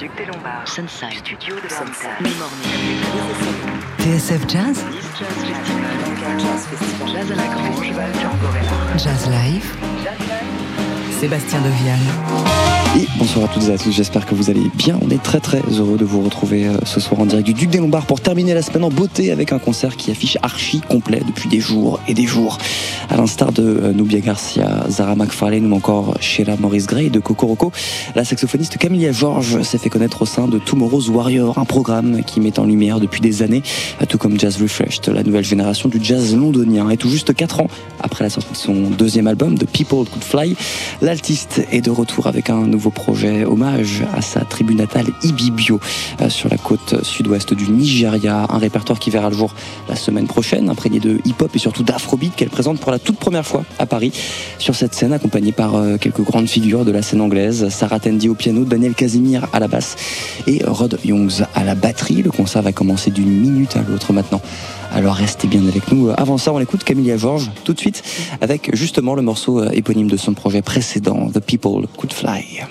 Duc des Lombards. Sunside. Studio de l'Ermitage. TSF Jazz. Nice Jazz Festival. Jazz à la Grange. Django Reinhardt. Jazz Live. Sébastien Devial. Et bonsoir à toutes et à tous, j'espère que vous allez bien. On est très très heureux de vous retrouver euh, ce soir en direct du Duc des Lombards pour terminer la semaine en beauté avec un concert qui affiche archi complet depuis des jours et des jours. À l'instar de euh, Nubia Garcia, Zara McFarlane ou encore Sheila Maurice Gray de Rocco, la saxophoniste Camilla George s'est fait connaître au sein de Tomorrow's Warrior, un programme qui met en lumière depuis des années, euh, tout comme Jazz Refreshed, la nouvelle génération du jazz londonien. Et tout juste 4 ans après la sortie de son deuxième album, The People Could Fly, l'altiste est de retour avec un nouveau projet hommage à sa tribu natale Ibibio euh, sur la côte sud-ouest du Nigeria. Un répertoire qui verra le jour la semaine prochaine, imprégné de hip-hop et surtout d'afrobeat qu'elle présente pour la toute première fois à Paris sur cette scène accompagnée par euh, quelques grandes figures de la scène anglaise, Sarah Tandy au piano, Daniel Casimir à la basse et Rod Youngs à la batterie. Le concert va commencer d'une minute à l'autre maintenant. Alors restez bien avec nous. Avant ça, on écoute Camilla George tout de suite avec justement le morceau éponyme de son projet précédent, The People Could Fly.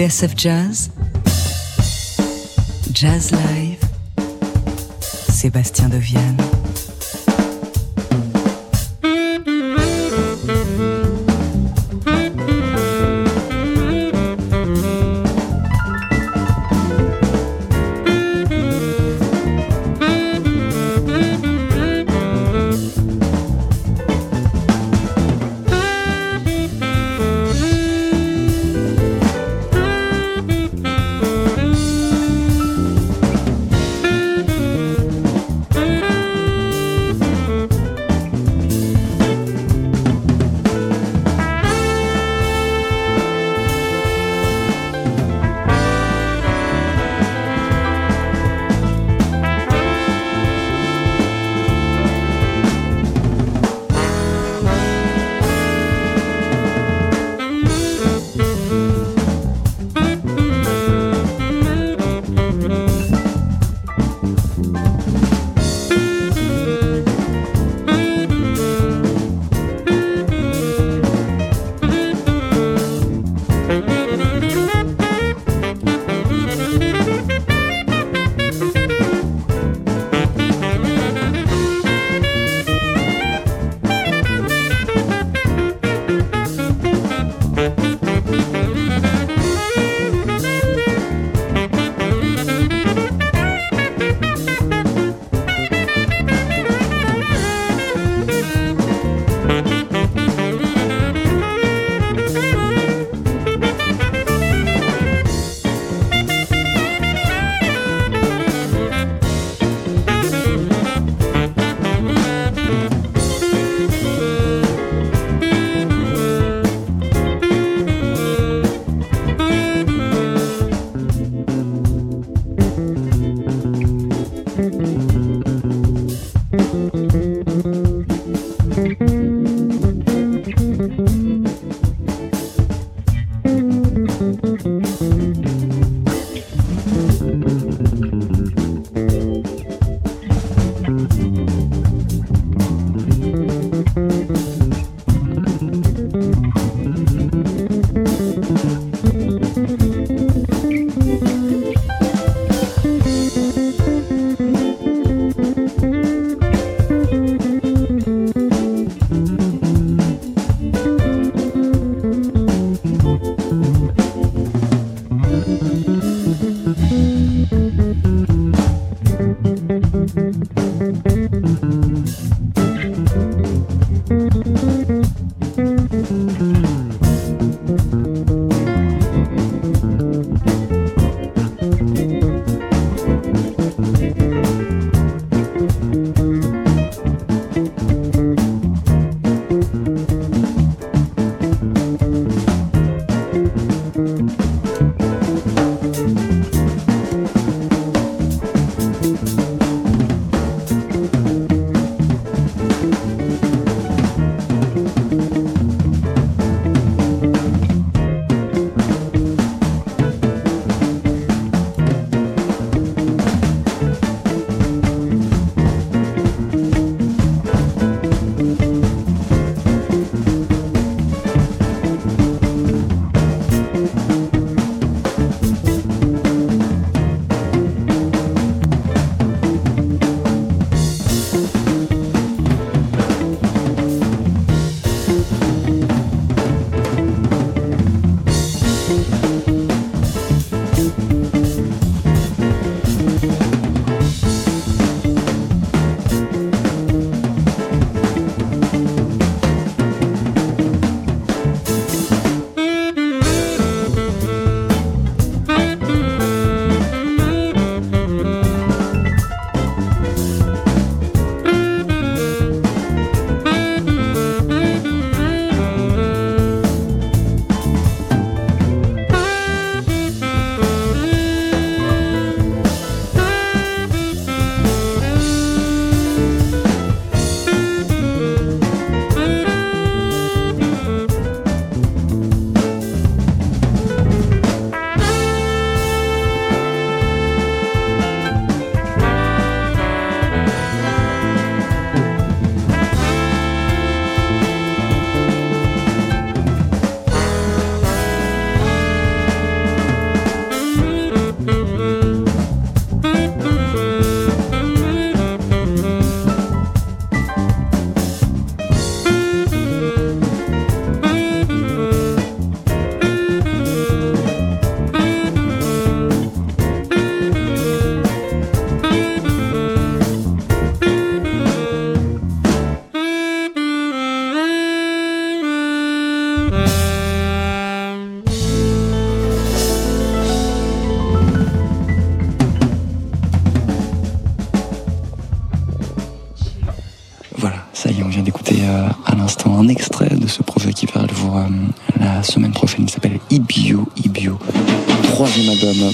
TSF Jazz, Jazz Live, Sébastien de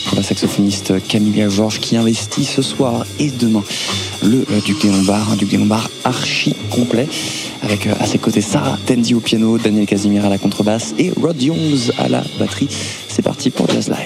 Pour la saxophoniste Camilla Georges qui investit ce soir et demain le euh, Duc des Lombards, un Duc des Lombards archi complet avec euh, à ses côtés Sarah Tendy au piano, Daniel Casimir à la contrebasse et Rod Jones à la batterie. C'est parti pour Jazz Live.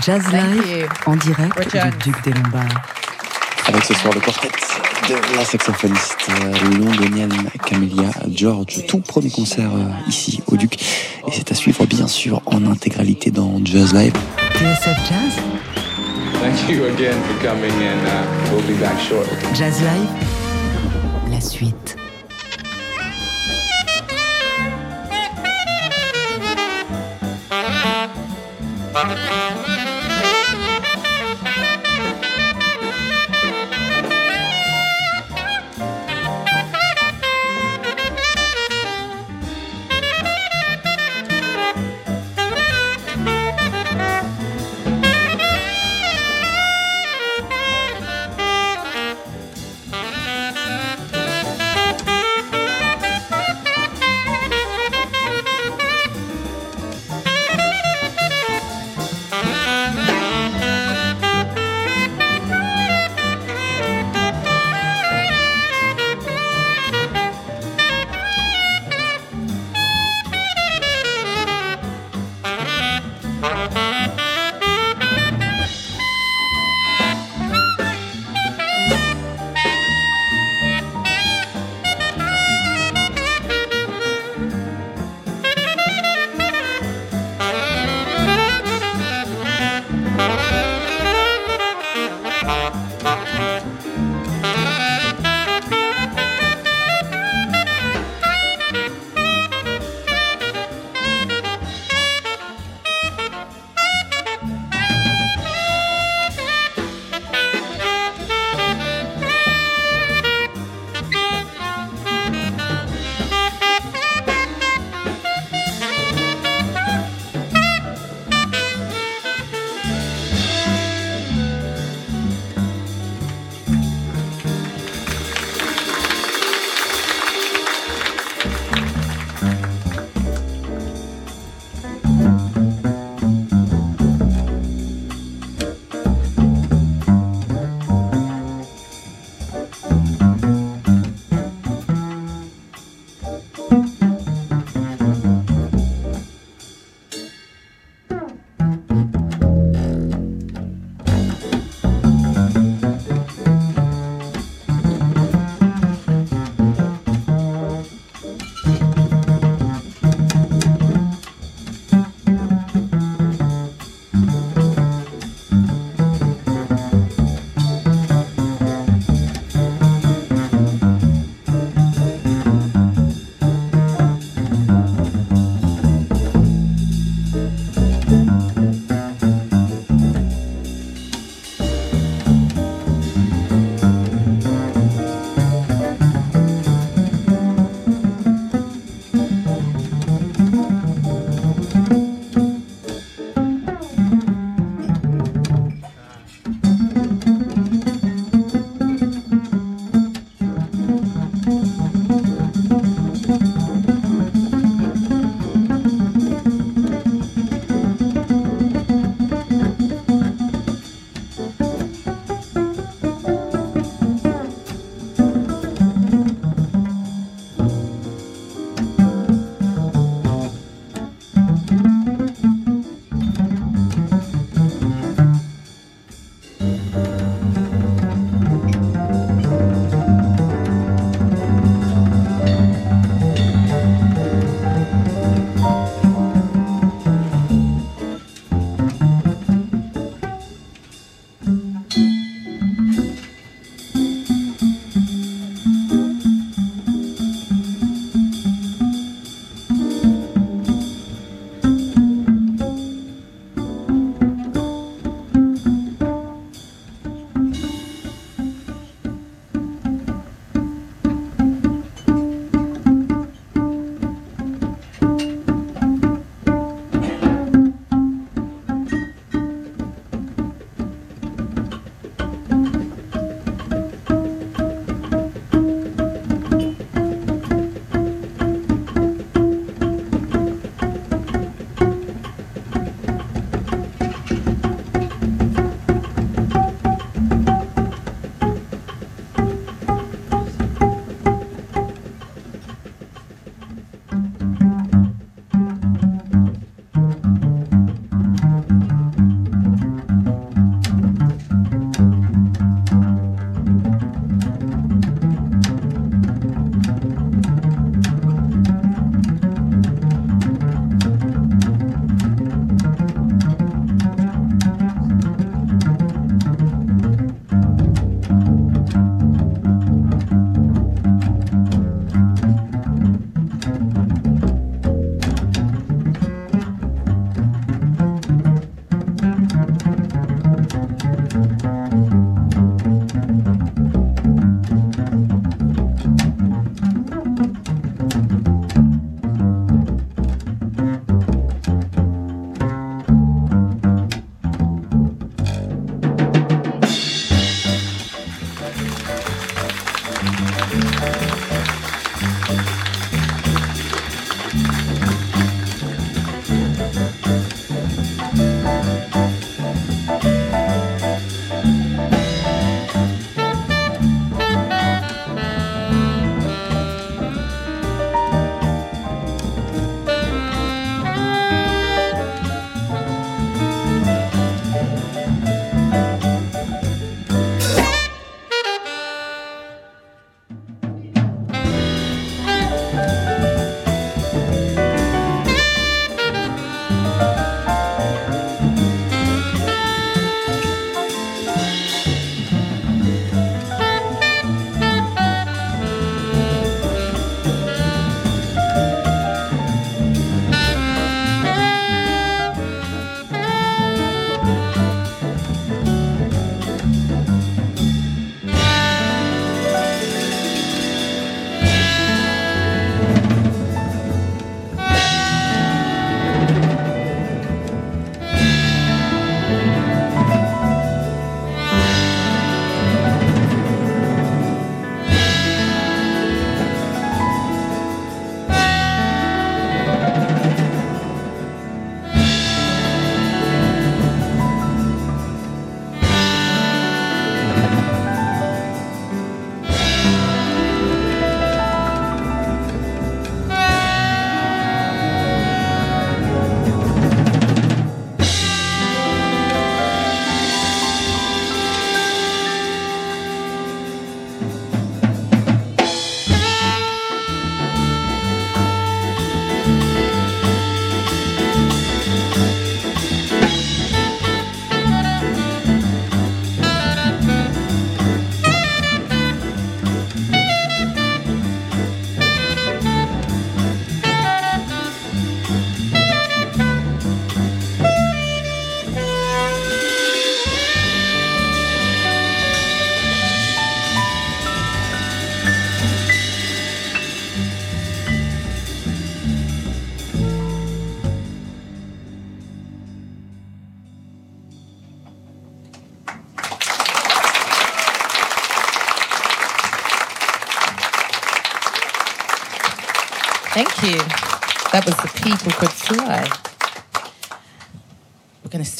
Jazz Live en direct Richard. du Duc des Lombards. Avec ce soir le quartet de la saxophoniste euh, londonienne Camélia George. Tout premier concert euh, ici au Duc. Et c'est à suivre bien sûr en intégralité dans Jazz Live. Jazz. Jazz Live, la suite.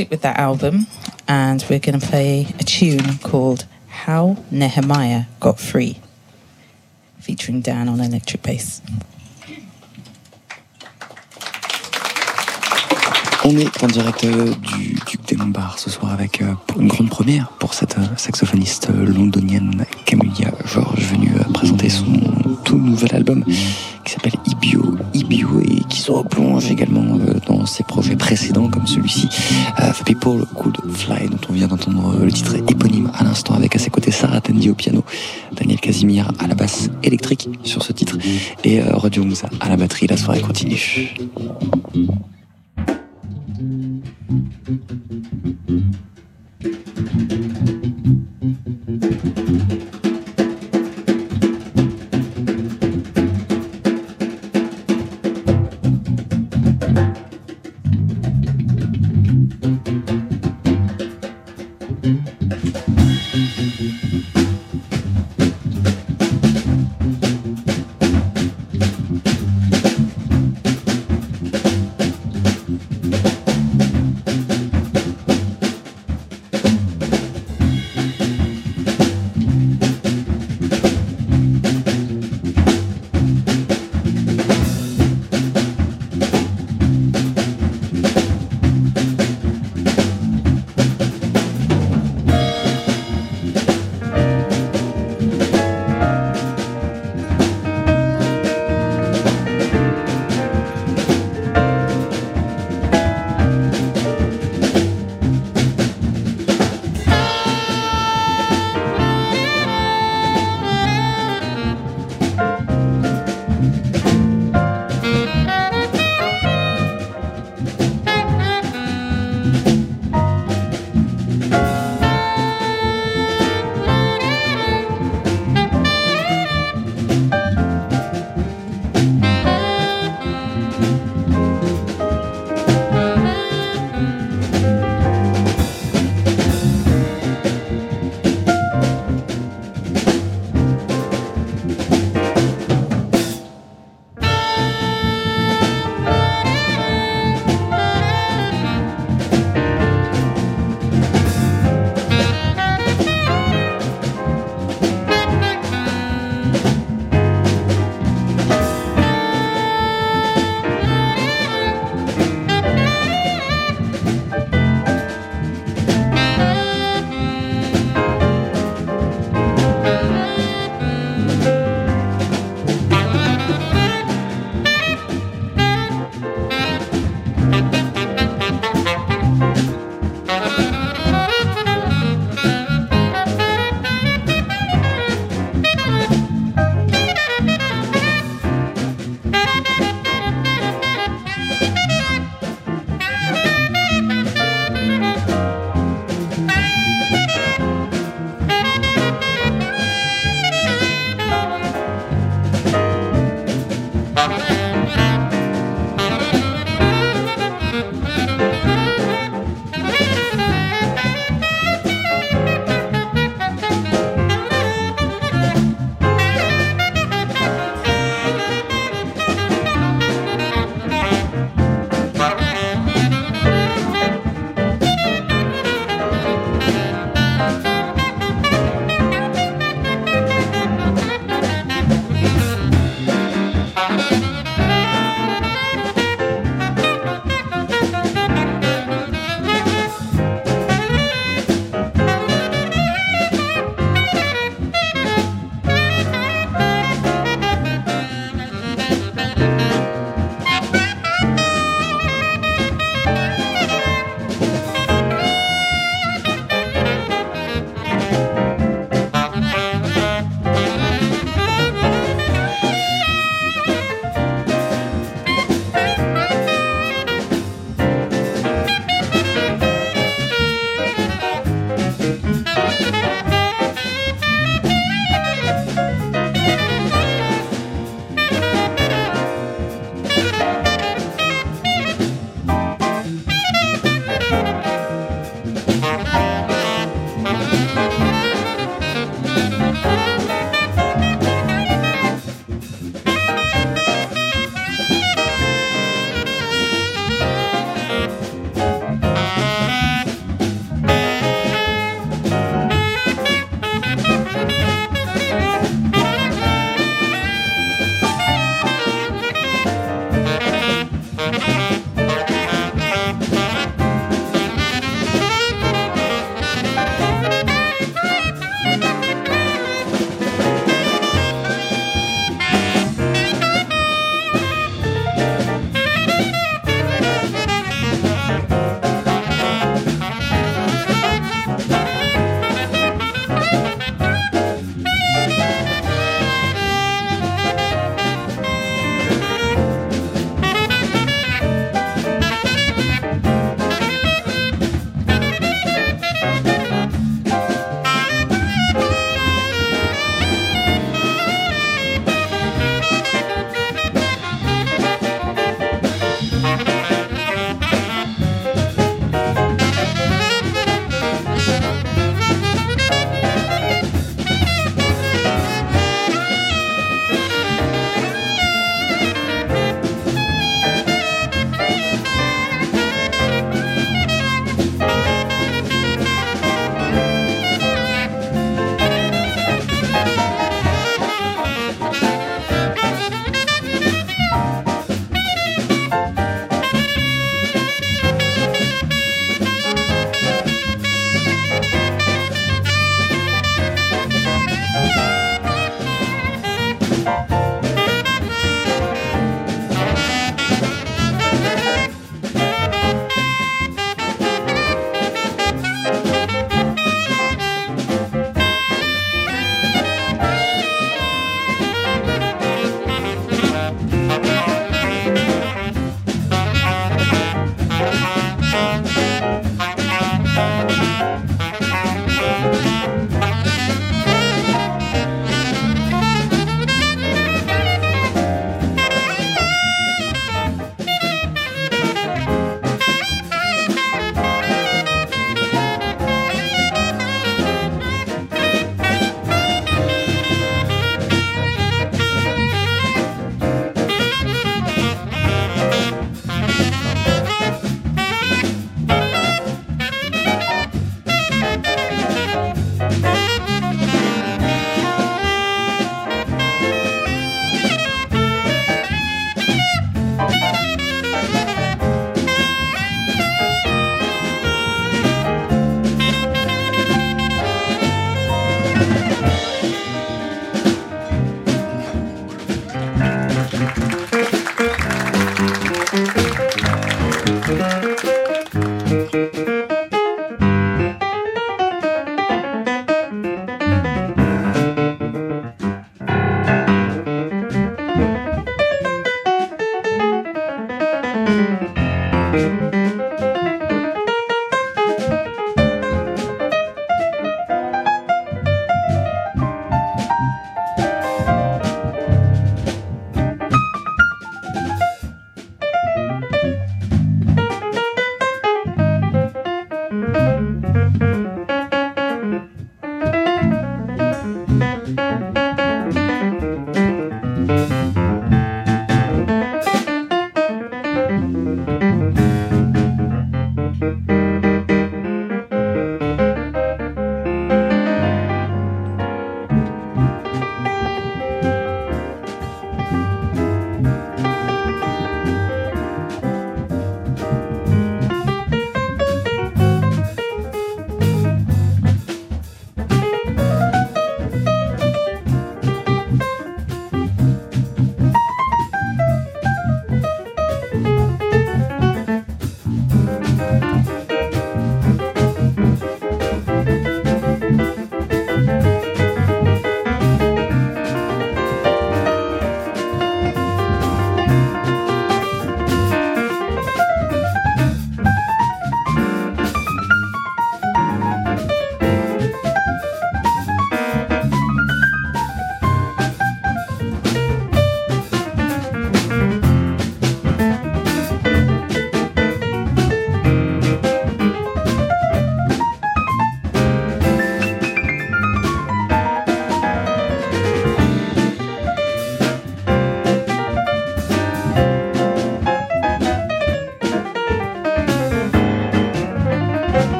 stick with that album and we're going to play a tune called How Nehemiah Got Free, featuring Dan on electric bass. On est en direct euh, du Duc des Lombards ce soir avec euh, une grande première pour cette euh, saxophoniste londonienne Camilla George venue présenter son tout nouvel album qui s'appelle Ibio, Ibio et qui se replonge également dans ses projets précédents comme celui-ci The People Could Fly dont on vient d'entendre le titre éponyme à l'instant avec à ses côtés Sarah Tandy au piano, Daniel Casimir à la basse électrique sur ce titre et Rod Jones à la batterie. La soirée continue. Thank you.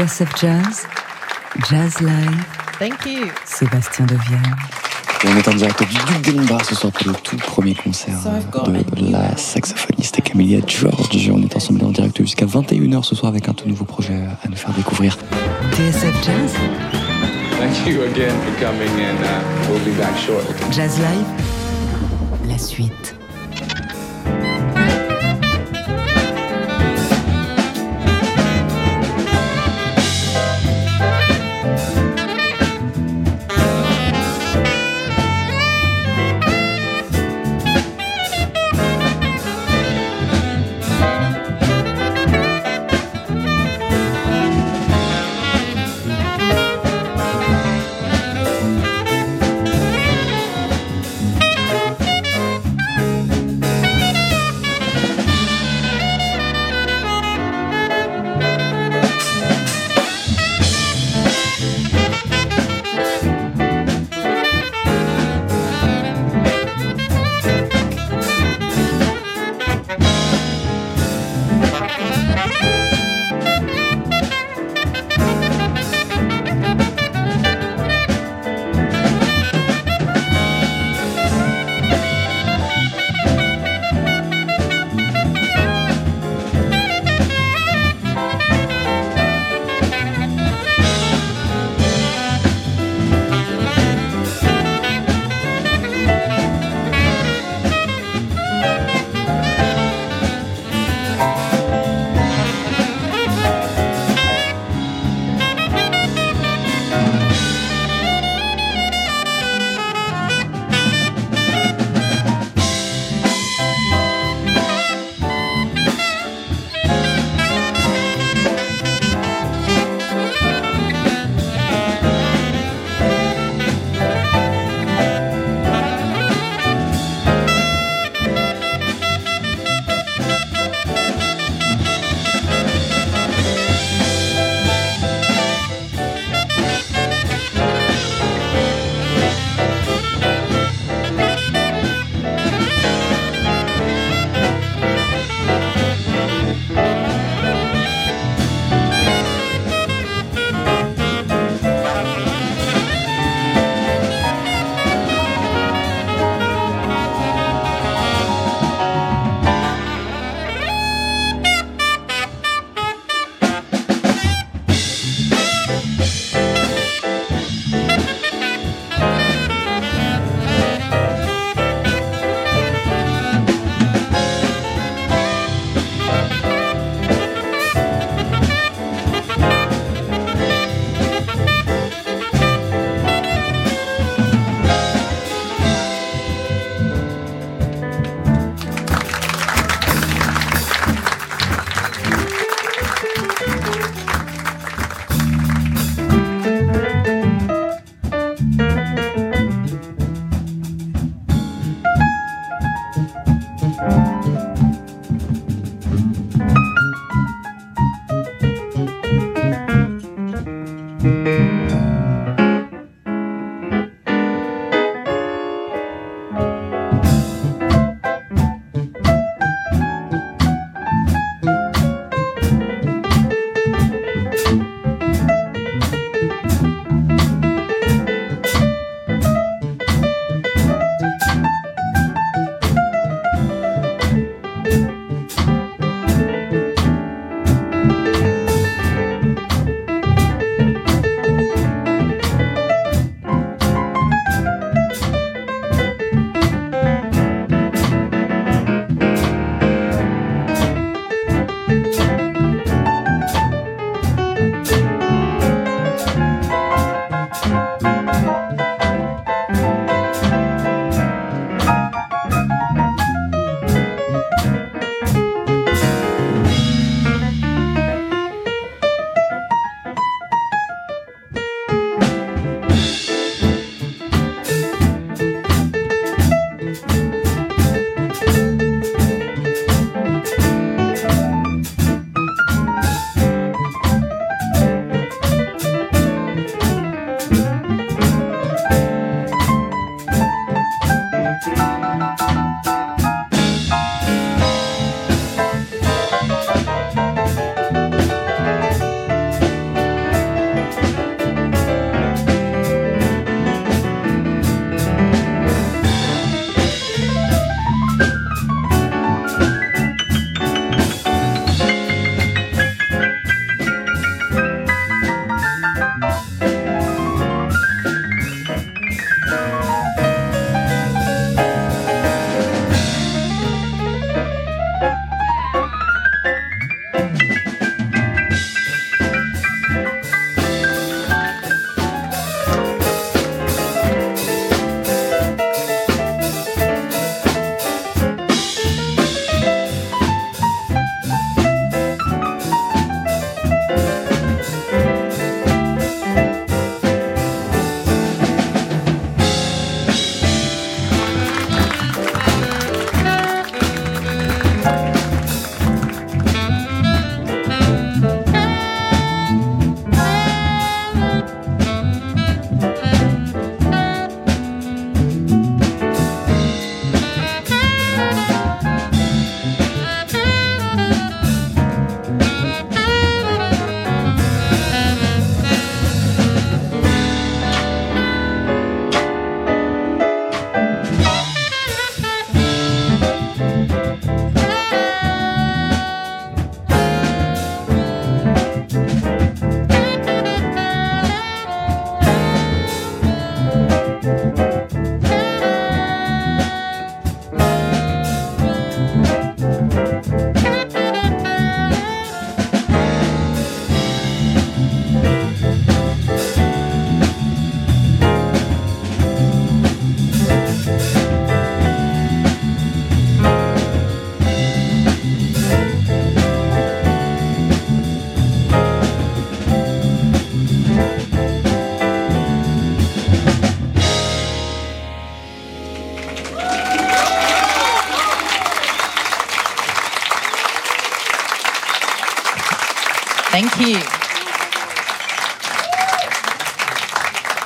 TSF Jazz, Jazz Live. Thank you. Sébastien Devienne. Et on est en direct du Duc des Lombards ce soir pour le tout premier concert de la saxophoniste Camilla George. On est ensemble en direct jusqu'à 21h ce soir avec un tout nouveau projet à nous faire découvrir. TSF Jazz. Thank you again for coming and uh, we'll be back shortly. Jazz Live, la suite.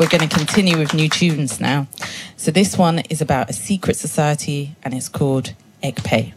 We're going to continue with new tunes now. So this one is about a secret society and it's called EGPE.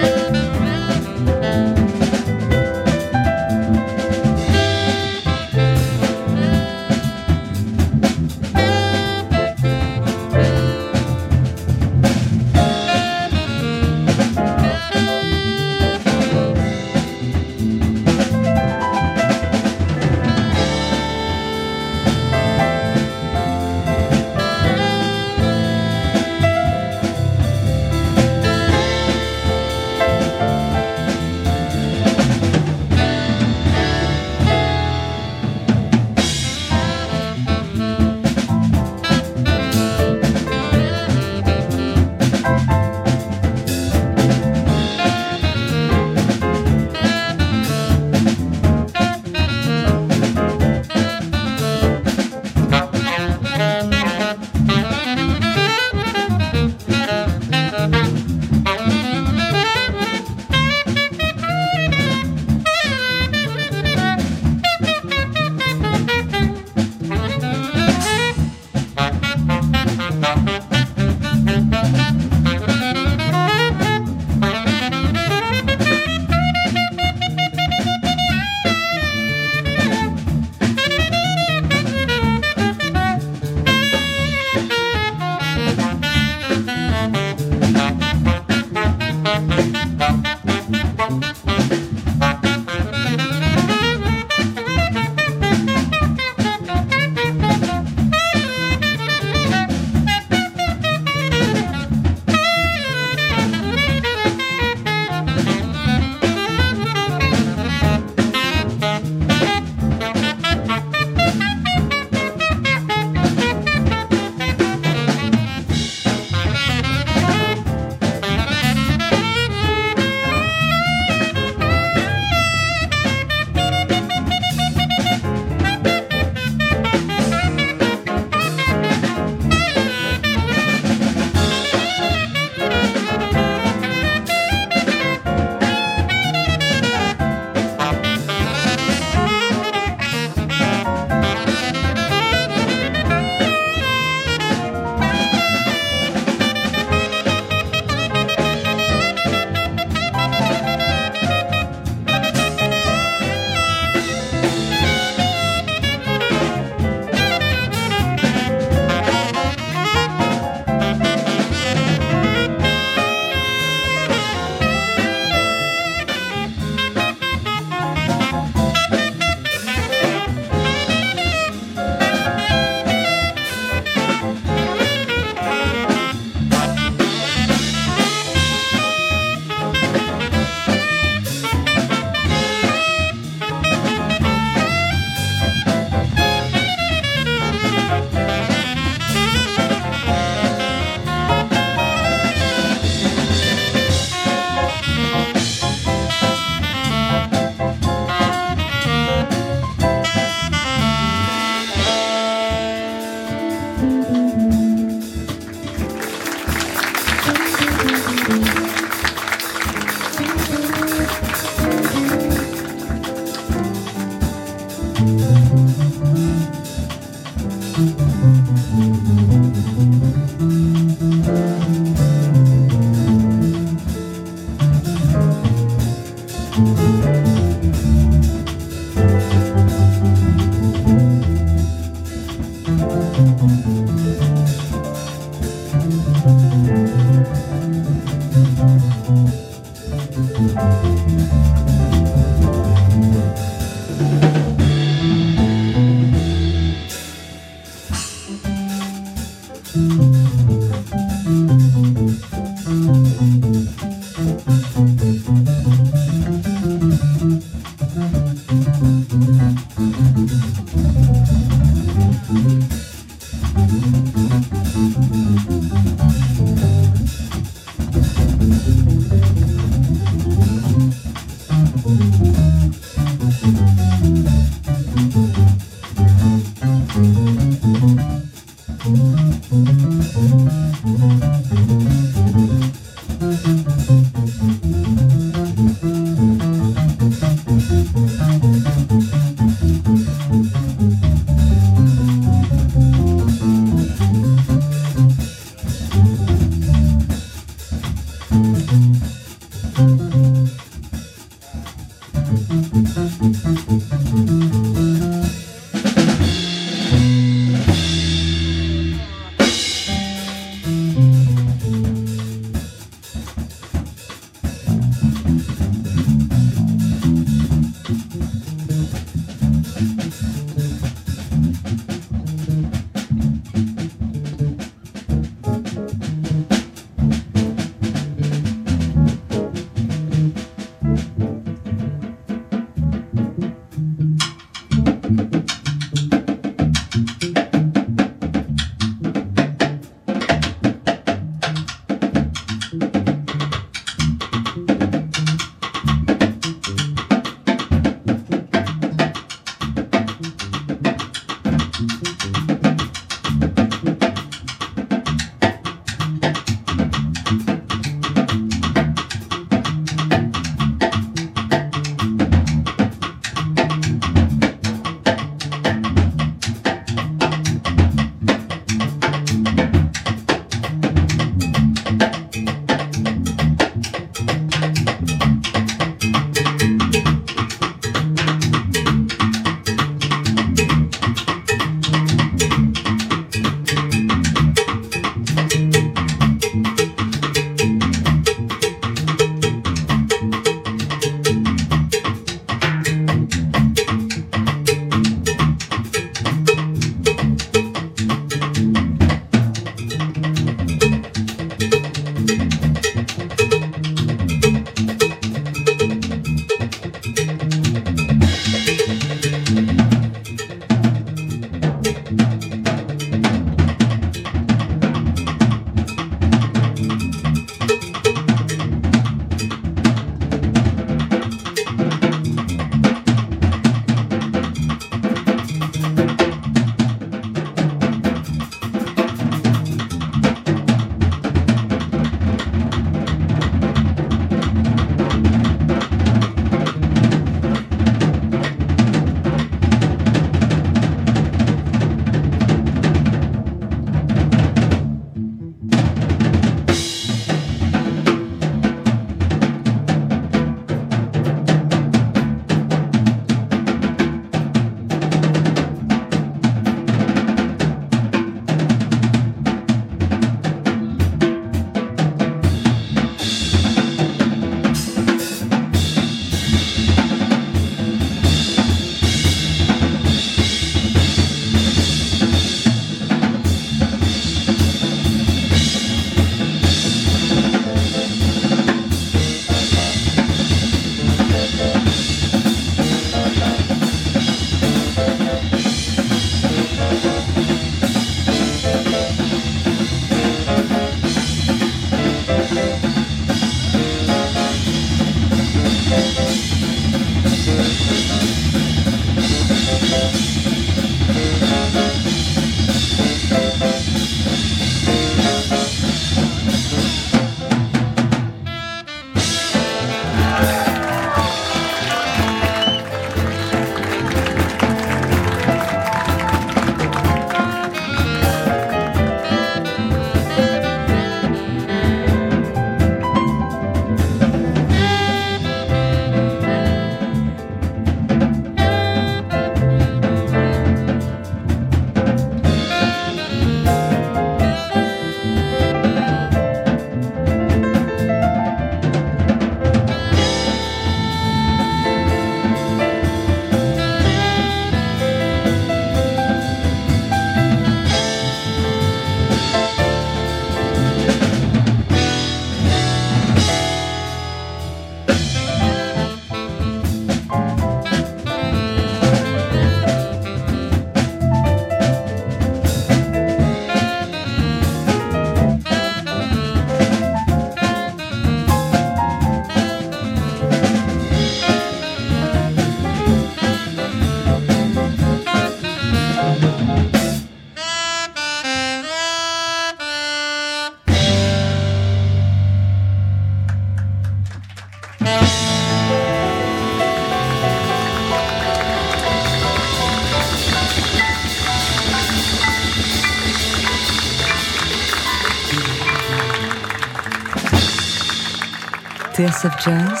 TSF Jazz,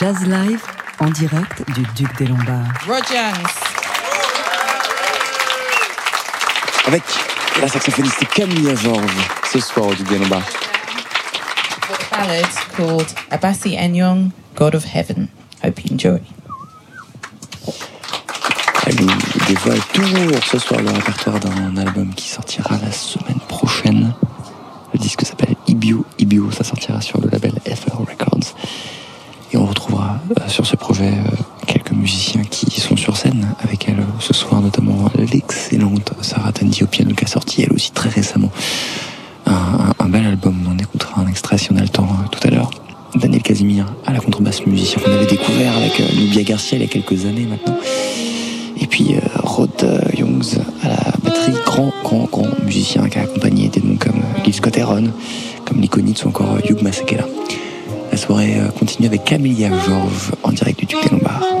Jazz Live en direct du Duc des Lombards. Rogers. Avec la saxophoniste Camilla Georges ce soir au Duc des Lombards. ballad called Abassi Enyong, God of Heaven. Hope you enjoy. Elle nous dévoile toujours ce soir le répertoire d'un album qui sortira la semaine prochaine. Le disque s'appelle Ibio. Ibio, ça sortira sur le label FR Records. Et on retrouvera euh, sur ce projet euh, quelques musiciens qui sont sur scène avec elle ce soir, notamment l'excellente Sarah Tandy au piano qui a sorti elle aussi très récemment un, bel album. On écoutera un extrait si on a le temps euh, tout à l'heure. Daniel Casimir à la contrebasse musicien qu'on avait découvert avec Nubia Garcia il y a quelques années maintenant. Et puis euh, Rod Youngs à la batterie, grand, grand, grand musicien qui a accompagné des noms comme Gil Scott comme Nikonitz ou encore Hugh Masekela. Soirée euh, continue avec Camilla Georges en direct du Duc des Lombards.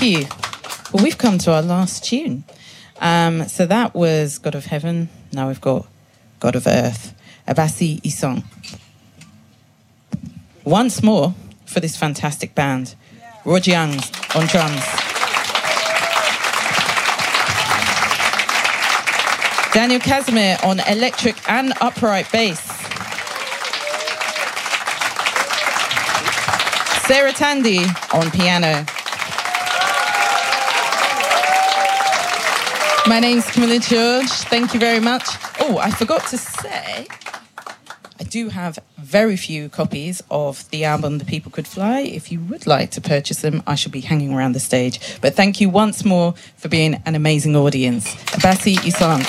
Thank you. Well, we've come to our last tune. Um, so that was God of Heaven. Now we've got God of Earth, Abasi Isong. Once more for this fantastic band, Roger Youngs on drums. Daniel Casimir on electric and upright bass. Sarah Tandy on piano. My name's Camilla George. Thank you very much. Oh, I forgot to say, I do have very few copies of the album The People Could Fly. If you would like to purchase them, I shall be hanging around the stage. But thank you once more for being an amazing audience. Abasi Isan.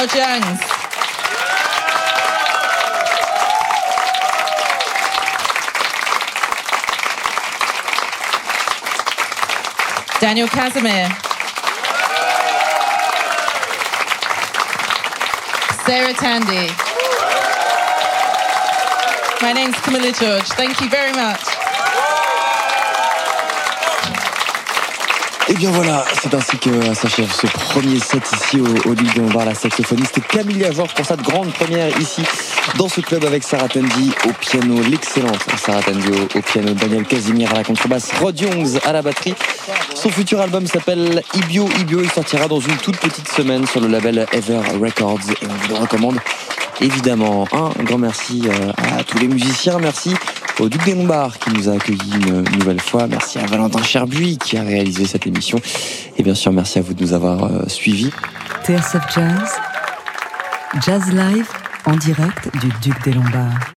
Roger Youngs. Daniel Casimir. Sarah Tandy. My name's Camilla George. Thank you very much. Et bien voilà, c'est ainsi que s'achève ce premier set ici au, au Duc de Lombard, la saxophoniste Camilla Georges pour sa grande première ici dans ce club avec Sarah Tandy au piano, l'excellente Sarah Tandy au, au piano, Daniel Casimir à la contrebasse, Rod Youngs à la batterie. Son futur album s'appelle Ibio Ibio, il sortira dans une toute petite semaine sur le label Ever Records et on vous le recommande évidemment. Un grand merci euh, à tous les musiciens, merci au Duc des Lombards qui nous a accueillis une nouvelle fois. Merci à Valentin Cherbuis qui a réalisé cette émission. Et bien sûr, merci à vous de nous avoir euh, suivis. TSF Jazz, Jazz Live en direct du Duc des Lombards.